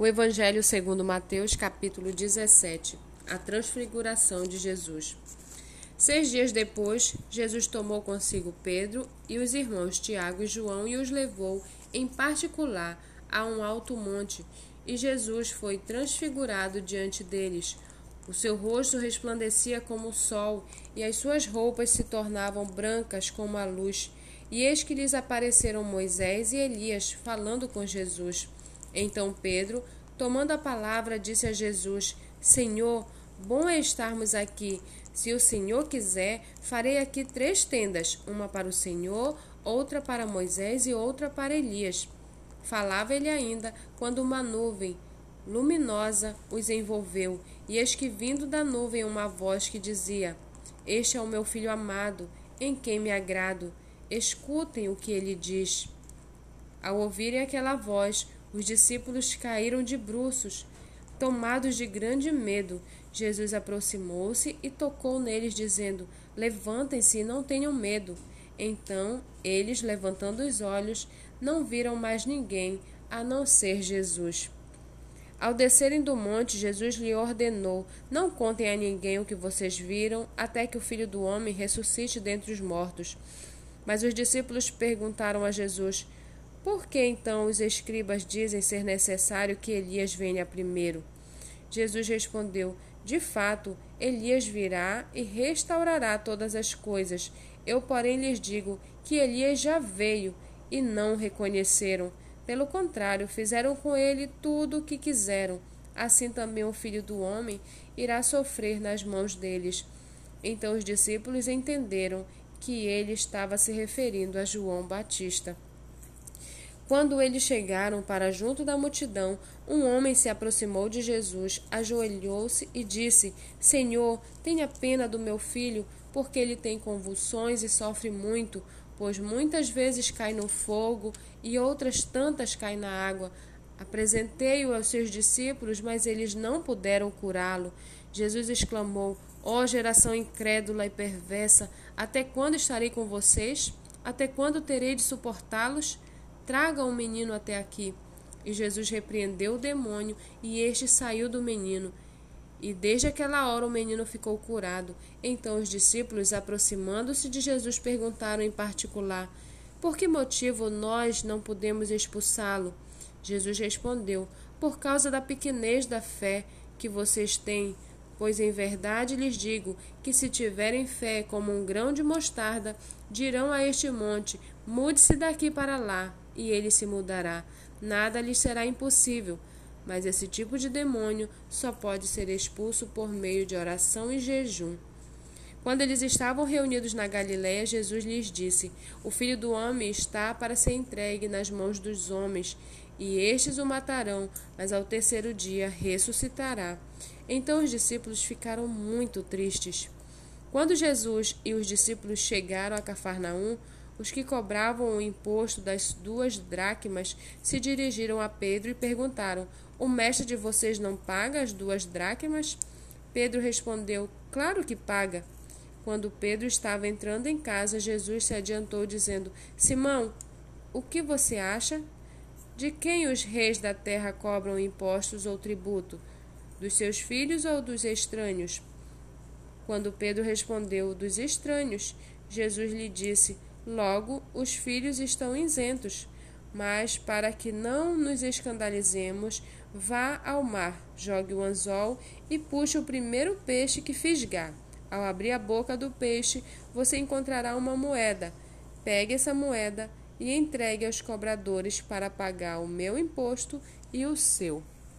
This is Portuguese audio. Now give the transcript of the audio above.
O Evangelho segundo Mateus, capítulo 17. A transfiguração de Jesus. Seis dias depois, Jesus tomou consigo Pedro e os irmãos Tiago e João e os levou, em particular, a um alto monte, e Jesus foi transfigurado diante deles. O seu rosto resplandecia como o sol, e as suas roupas se tornavam brancas como a luz. E eis que lhes apareceram Moisés e Elias, falando com Jesus. Então Pedro, tomando a palavra, disse a Jesus: Senhor, bom é estarmos aqui. Se o Senhor quiser, farei aqui três tendas: uma para o Senhor, outra para Moisés e outra para Elias. Falava ele ainda, quando uma nuvem luminosa os envolveu, e eis que vindo da nuvem uma voz que dizia: Este é o meu filho amado, em quem me agrado. Escutem o que ele diz. Ao ouvirem aquela voz, os discípulos caíram de bruços, tomados de grande medo. Jesus aproximou-se e tocou neles, dizendo: Levantem-se e não tenham medo. Então eles, levantando os olhos, não viram mais ninguém a não ser Jesus. Ao descerem do monte, Jesus lhe ordenou: Não contem a ninguém o que vocês viram, até que o filho do homem ressuscite dentre os mortos. Mas os discípulos perguntaram a Jesus: por que então os escribas dizem ser necessário que Elias venha primeiro? Jesus respondeu: De fato, Elias virá e restaurará todas as coisas. Eu, porém, lhes digo que Elias já veio e não o reconheceram. Pelo contrário, fizeram com ele tudo o que quiseram. Assim também o filho do homem irá sofrer nas mãos deles. Então os discípulos entenderam que ele estava se referindo a João Batista. Quando eles chegaram para junto da multidão, um homem se aproximou de Jesus, ajoelhou-se e disse: Senhor, tenha pena do meu filho, porque ele tem convulsões e sofre muito, pois muitas vezes cai no fogo e outras tantas cai na água. Apresentei-o aos seus discípulos, mas eles não puderam curá-lo. Jesus exclamou: Ó oh, geração incrédula e perversa, até quando estarei com vocês? Até quando terei de suportá-los? Traga o menino até aqui. E Jesus repreendeu o demônio, e este saiu do menino. E desde aquela hora o menino ficou curado. Então os discípulos, aproximando-se de Jesus, perguntaram em particular: Por que motivo nós não podemos expulsá-lo? Jesus respondeu: Por causa da pequenez da fé que vocês têm. Pois em verdade lhes digo que se tiverem fé como um grão de mostarda, dirão a este monte: Mude-se daqui para lá, e ele se mudará. Nada lhes será impossível. Mas esse tipo de demônio só pode ser expulso por meio de oração e jejum. Quando eles estavam reunidos na Galiléia, Jesus lhes disse: O filho do homem está para ser entregue nas mãos dos homens, e estes o matarão, mas ao terceiro dia ressuscitará. Então os discípulos ficaram muito tristes. Quando Jesus e os discípulos chegaram a Cafarnaum, os que cobravam o imposto das duas dracmas se dirigiram a Pedro e perguntaram: O mestre de vocês não paga as duas dracmas? Pedro respondeu: Claro que paga. Quando Pedro estava entrando em casa, Jesus se adiantou, dizendo: Simão, o que você acha? De quem os reis da terra cobram impostos ou tributo? Dos seus filhos ou dos estranhos? Quando Pedro respondeu: Dos estranhos, Jesus lhe disse: Logo, os filhos estão isentos. Mas, para que não nos escandalizemos, vá ao mar, jogue o anzol e puxe o primeiro peixe que fisgar. Ao abrir a boca do peixe, você encontrará uma moeda. Pegue essa moeda e entregue aos cobradores para pagar o meu imposto e o seu.